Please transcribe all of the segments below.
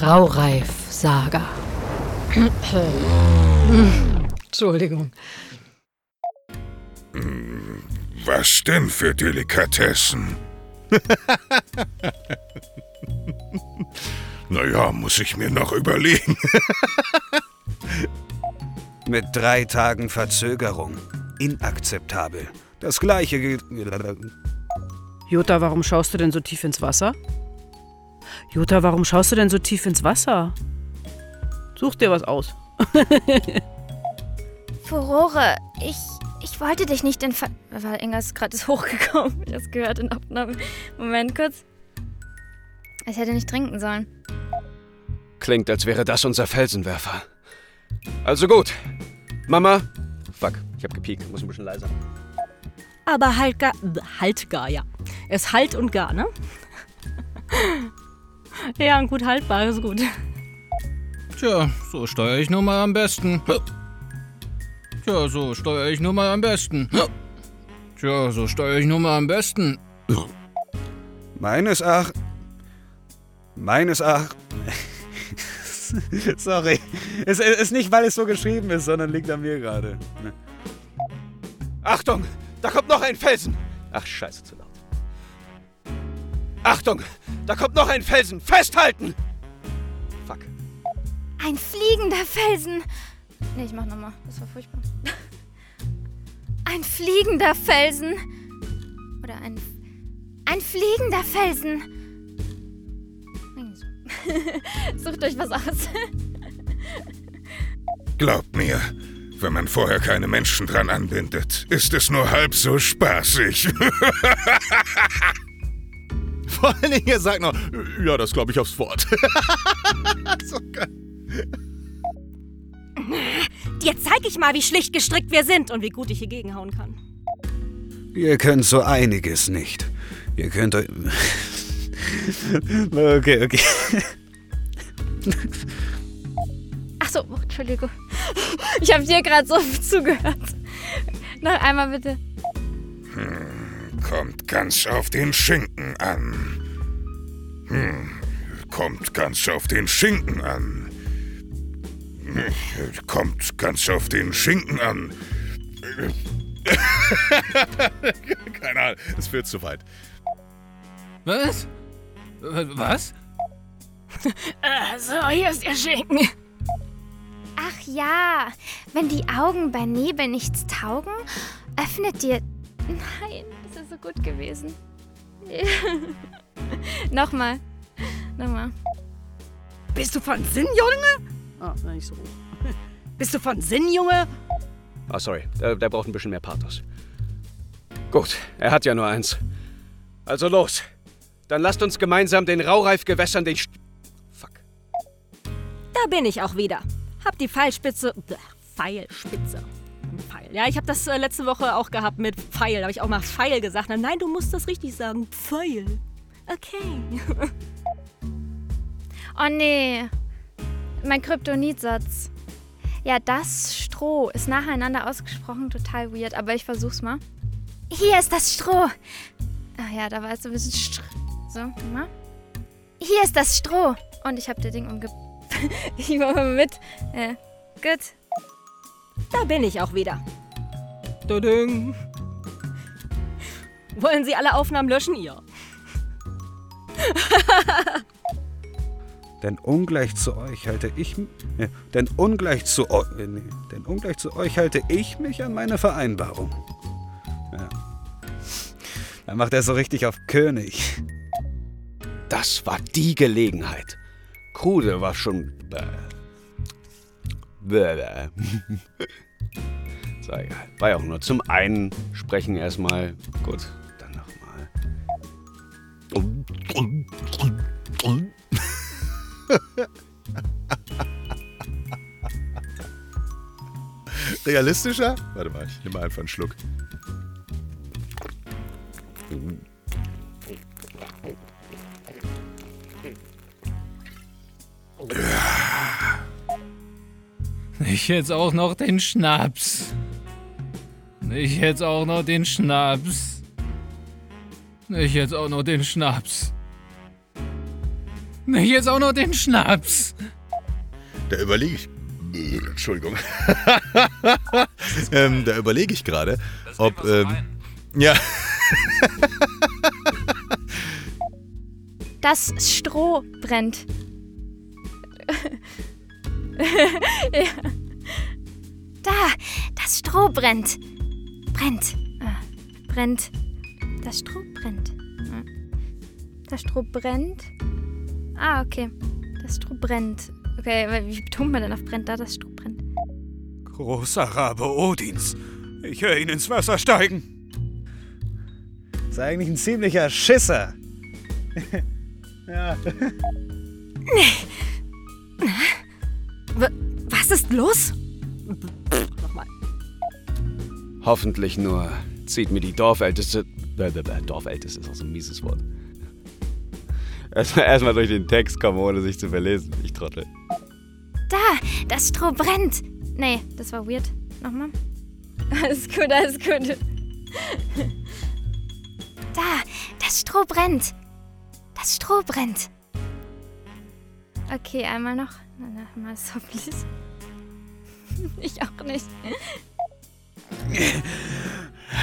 Raureif-Saga. Entschuldigung. Was denn für Delikatessen? naja, muss ich mir noch überlegen. Mit drei Tagen Verzögerung. Inakzeptabel. Das gleiche gilt. Jutta, warum schaust du denn so tief ins Wasser? Jutta, warum schaust du denn so tief ins Wasser? Such dir was aus. Furore, ich, ich wollte dich nicht in Ver... Weil Inga ist gerade hochgekommen. Ich hab's gehört in Aufnahme. Moment kurz. Ich hätte nicht trinken sollen. Klingt, als wäre das unser Felsenwerfer. Also gut. Mama. Fuck, ich hab gepiekt. Muss ein bisschen leiser. Aber halt gar. Halt gar, ja. Es ist halt und gar, ne? ja, und gut haltbar ist gut. Tja, so steuere ich nun mal am besten. Tja, so steuere ich nun mal am besten. Tja, so steuere ich nun mal am besten. Meines Erachtens. Meines Erachtens. Sorry. Es ist nicht, weil es so geschrieben ist, sondern liegt an mir gerade. Achtung! Da kommt noch ein Felsen! Ach, scheiße, zu laut. Achtung! Da kommt noch ein Felsen! Festhalten! Fuck. Ein fliegender Felsen. Nee, ich mach nochmal. Das war furchtbar. Ein fliegender Felsen. Oder ein. Ein fliegender Felsen. Sucht euch was aus. Glaubt mir, wenn man vorher keine Menschen dran anbindet, ist es nur halb so spaßig. Vor allen Dingen, er sagt noch, ja, das glaube ich aufs Wort. so geil. Dir zeig ich mal, wie schlicht gestrickt wir sind und wie gut ich hier gegenhauen kann. Ihr könnt so einiges nicht. Ihr könnt euch. okay, okay. Achso, oh, Entschuldigung. Ich habe dir gerade so zugehört. Noch einmal bitte. Hm, kommt ganz auf den Schinken an. Hm, kommt ganz auf den Schinken an. Hm, Kommt ganz auf den Schinken an. Keine Ahnung, es führt zu weit. Was? Was? So, hier ist Ihr Schinken. Ach ja, wenn die Augen bei Nebel nichts taugen, öffnet dir. Nein, das ist so gut gewesen. Nochmal. Nochmal. Bist du von Sinn, Junge? Ah, nicht so hoch. Bist du von Sinn, Junge? Ah, sorry. Der, der braucht ein bisschen mehr Pathos. Gut, er hat ja nur eins. Also los. Dann lasst uns gemeinsam den Raureif-Gewässern den... St Fuck. Da bin ich auch wieder. Hab die Pfeilspitze. Pfeilspitze. Pfeil. Ja, ich habe das äh, letzte Woche auch gehabt mit Pfeil. Habe ich auch mal Pfeil gesagt. Nein, du musst das richtig sagen. Pfeil. Okay. Oh nee. Mein Kryptonitsatz. Ja, das Stroh ist nacheinander ausgesprochen total weird, aber ich versuch's mal. Hier ist das Stroh. Ach ja, da war es so ein bisschen Str So, mal. Hier ist das Stroh. Und ich habe das Ding umge... ich war mal mit. Ja, gut. Da bin ich auch wieder. Tudung. Wollen Sie alle Aufnahmen löschen? Ja. Denn ungleich zu euch halte ich. äh, Denn ungleich zu euch. Nee, denn ungleich zu euch halte ich mich an meine Vereinbarung. Ja. Dann macht er so richtig auf König. Das war die Gelegenheit. Krude war schon... Bäh. So, egal. War ja auch nur zum Einsprechen erstmal. Gut, dann nochmal. Realistischer? Warte mal, ich nehme einfach einen Schluck. Ich jetzt auch noch den Schnaps. Ich jetzt auch noch den Schnaps. Ich jetzt auch noch den Schnaps. Nicht jetzt auch noch den Schnaps. Da überlege ich. Äh, Entschuldigung. ähm, da überlege ich gerade, ob. Ähm, ja. Das Stroh brennt. ja. Da, das Stroh brennt. Brennt. Äh, brennt. Das Stroh brennt. Äh. Das Stroh brennt. Ah, okay. Das Stroh brennt. Okay, wie betont man denn auf brennt da? Das Stroh brennt. Großer Rabe Odins. Ich höre ihn ins Wasser steigen. Ist eigentlich ein ziemlicher Schisser. ja. W was ist los? Hoffentlich nur zieht mir die Dorfälteste. Äh, Dorfälteste ist auch so ein mieses Wort. Erstmal erst durch den Text kommen, ohne sich zu verlesen. Ich trottel. Da, das Stroh brennt. Nee, das war weird. Nochmal. Alles gut, alles gut. Da, das Stroh brennt. Das Stroh brennt. Okay, einmal noch. Na, Nochmal so, please. Ich auch nicht.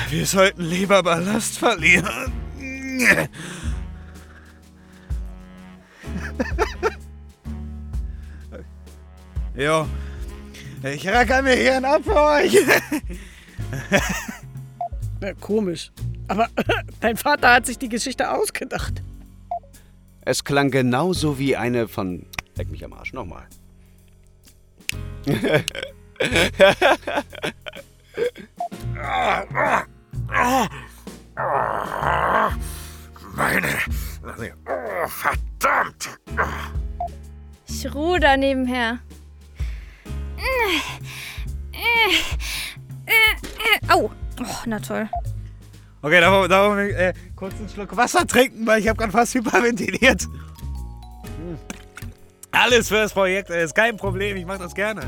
Wir sollten lieber Ballast verlieren. jo, ich racker mir hier einen ab für euch. Na, komisch. Aber dein Vater hat sich die Geschichte ausgedacht. Es klang genauso wie eine von. Leck mich am Arsch, nochmal. Meine. Oh, verdammt! Ich ruder nebenher. Au. Oh, na toll. Okay, da wollen wir äh, kurz einen Schluck Wasser trinken, weil ich habe gerade fast hyperventiliert. Hm. Alles fürs Projekt, äh, ist kein Problem, ich mache das gerne.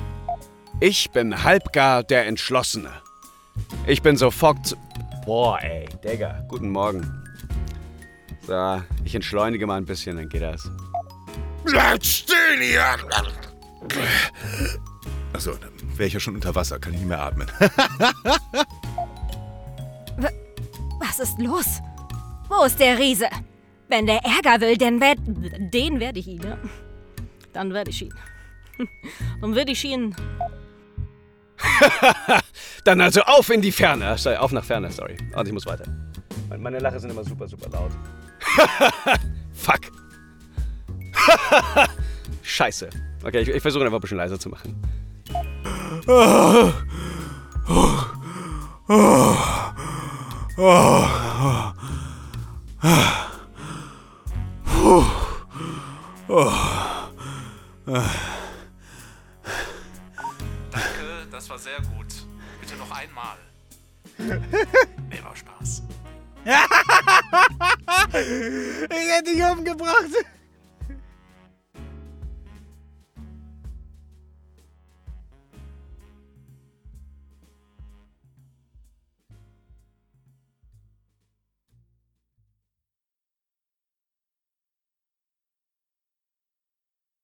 Ich bin halbgar der Entschlossene. Ich bin sofort. zu- Boah, ey, Digga, guten Morgen. So, ich entschleunige mal ein bisschen, dann geht das. Bleib still hier! Achso, dann wäre ich ja schon unter Wasser, kann ich nicht mehr atmen. Was ist los? Wo ist der Riese? Wenn der Ärger will, dann werd, den werde ich ihn, ja. Dann werde ich ihn. Und werde ich ihn. Dann also auf in die Ferne. Sorry, auf nach Ferne, sorry. Und ich muss weiter. Meine- Meine Lache sind immer super, super laut. Fuck. Scheiße. Okay, ich, ich versuche einfach ein bisschen leiser zu machen.